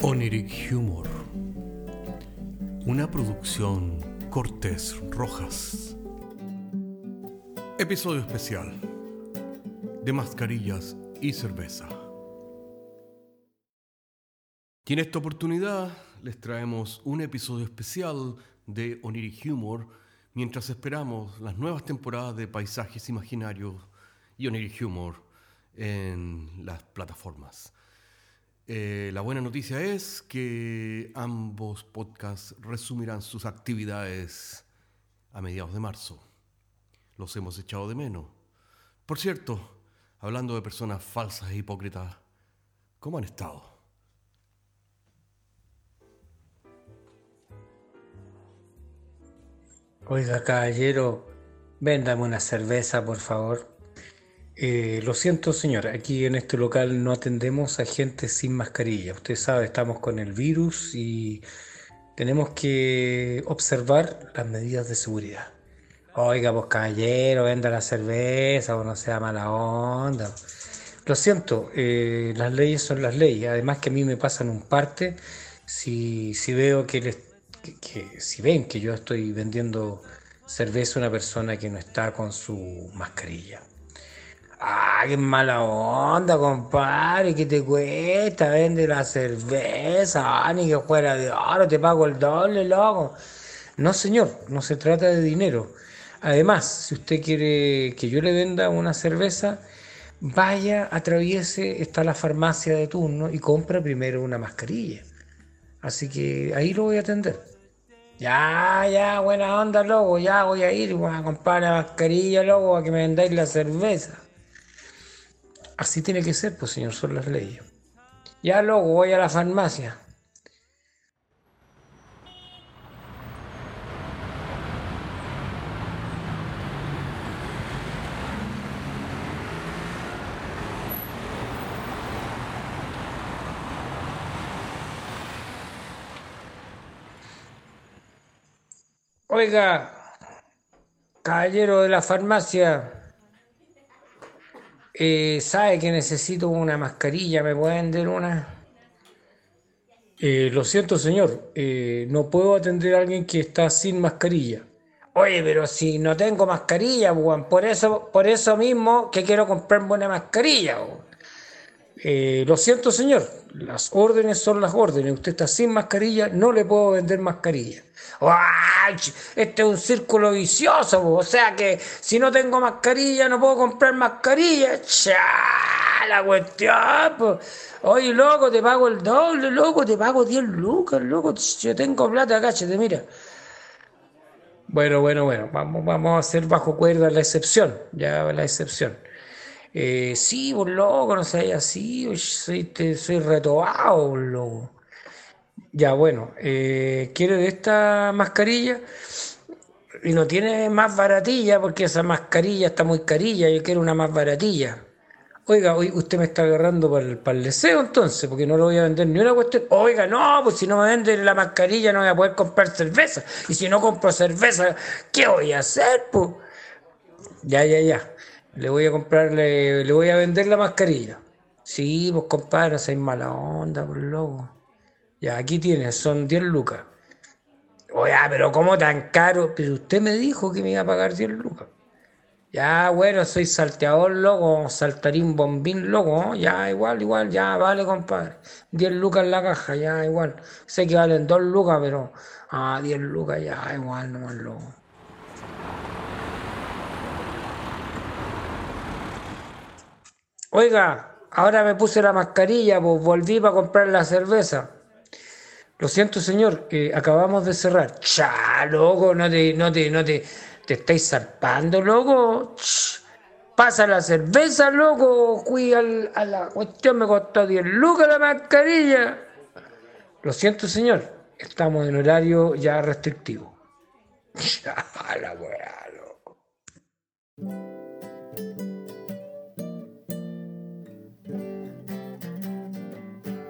Oniric Humor. Una producción Cortés Rojas. Episodio especial de mascarillas y cerveza. Y en esta oportunidad les traemos un episodio especial de Oniric Humor mientras esperamos las nuevas temporadas de Paisajes Imaginarios y Oniric Humor en las plataformas. Eh, la buena noticia es que ambos podcasts resumirán sus actividades a mediados de marzo. Los hemos echado de menos. Por cierto, hablando de personas falsas e hipócritas, ¿cómo han estado? Oiga, caballero, véndame una cerveza, por favor. Eh, lo siento, señor, aquí en este local no atendemos a gente sin mascarilla. Usted sabe, estamos con el virus y tenemos que observar las medidas de seguridad. Oiga, pues caballero, venda la cerveza o no sea mala onda. Lo siento, eh, las leyes son las leyes. Además que a mí me pasan un parte si, si veo que, les, que si ven que yo estoy vendiendo cerveza a una persona que no está con su mascarilla. Ah, qué mala onda, compadre, ¿qué te cuesta? Vende la cerveza, ah, ni que fuera de oro, te pago el doble, loco. No, señor, no se trata de dinero. Además, si usted quiere que yo le venda una cerveza, vaya, atraviese, está la farmacia de turno y compra primero una mascarilla. Así que ahí lo voy a atender. Ya, ya, buena onda, loco, ya voy a ir, voy a comprar la mascarilla, loco, a que me vendáis la cerveza. Así tiene que ser, pues señor, son las. Ya luego voy a la farmacia. Oiga, caballero de la farmacia, eh, ¿Sabe que necesito una mascarilla? ¿Me puede vender una? Eh, lo siento, señor. Eh, no puedo atender a alguien que está sin mascarilla. Oye, pero si no tengo mascarilla, por eso, por eso mismo que quiero comprarme una mascarilla. Lo siento, señor. Las órdenes son las órdenes. Usted está sin mascarilla, no le puedo vender mascarilla. Este es un círculo vicioso, o sea que si no tengo mascarilla no puedo comprar mascarilla. ¡Cha! La cuestión, Oye, loco, te pago el doble, loco, te pago 10 lucas, loco. Yo tengo plata, cállate, mira. Bueno, bueno, bueno, vamos, vamos a hacer bajo cuerda la excepción, ya la excepción. Eh, sí, por loco, no sé, así, soy, te, soy retobado, loco. Ya, bueno, eh, ¿quiere esta mascarilla? Y no tiene más baratilla porque esa mascarilla está muy carilla, yo quiero una más baratilla. Oiga, usted me está agarrando para el, para deseo entonces, porque no lo voy a vender ni una cuestión. Oiga, no, pues si no me venden la mascarilla no voy a poder comprar cerveza. Y si no compro cerveza, ¿qué voy a hacer? Pues? Ya, ya, ya. Le voy a comprar, le, voy a vender la mascarilla. Sí, pues compadre, no seas mala onda, por loco. Ya, aquí tienes, son 10 lucas. Oye, pero ¿cómo tan caro? Pero usted me dijo que me iba a pagar 10 lucas. Ya, bueno, soy salteador, loco, saltarín bombín, loco, ya, igual, igual, ya, vale, compadre. 10 lucas en la caja, ya, igual. Sé que valen 2 lucas, pero, ah, 10 lucas, ya, igual, nomás, loco. Oiga, ahora me puse la mascarilla, pues volví para comprar la cerveza. Lo siento, señor, que acabamos de cerrar. Cha, loco, no te, no te, no te, te estáis zarpando, loco. pasa la cerveza, loco. Fui a la cuestión, me costó 10 lucas la mascarilla. Lo siento, señor, estamos en horario ya restrictivo. la weá, loco.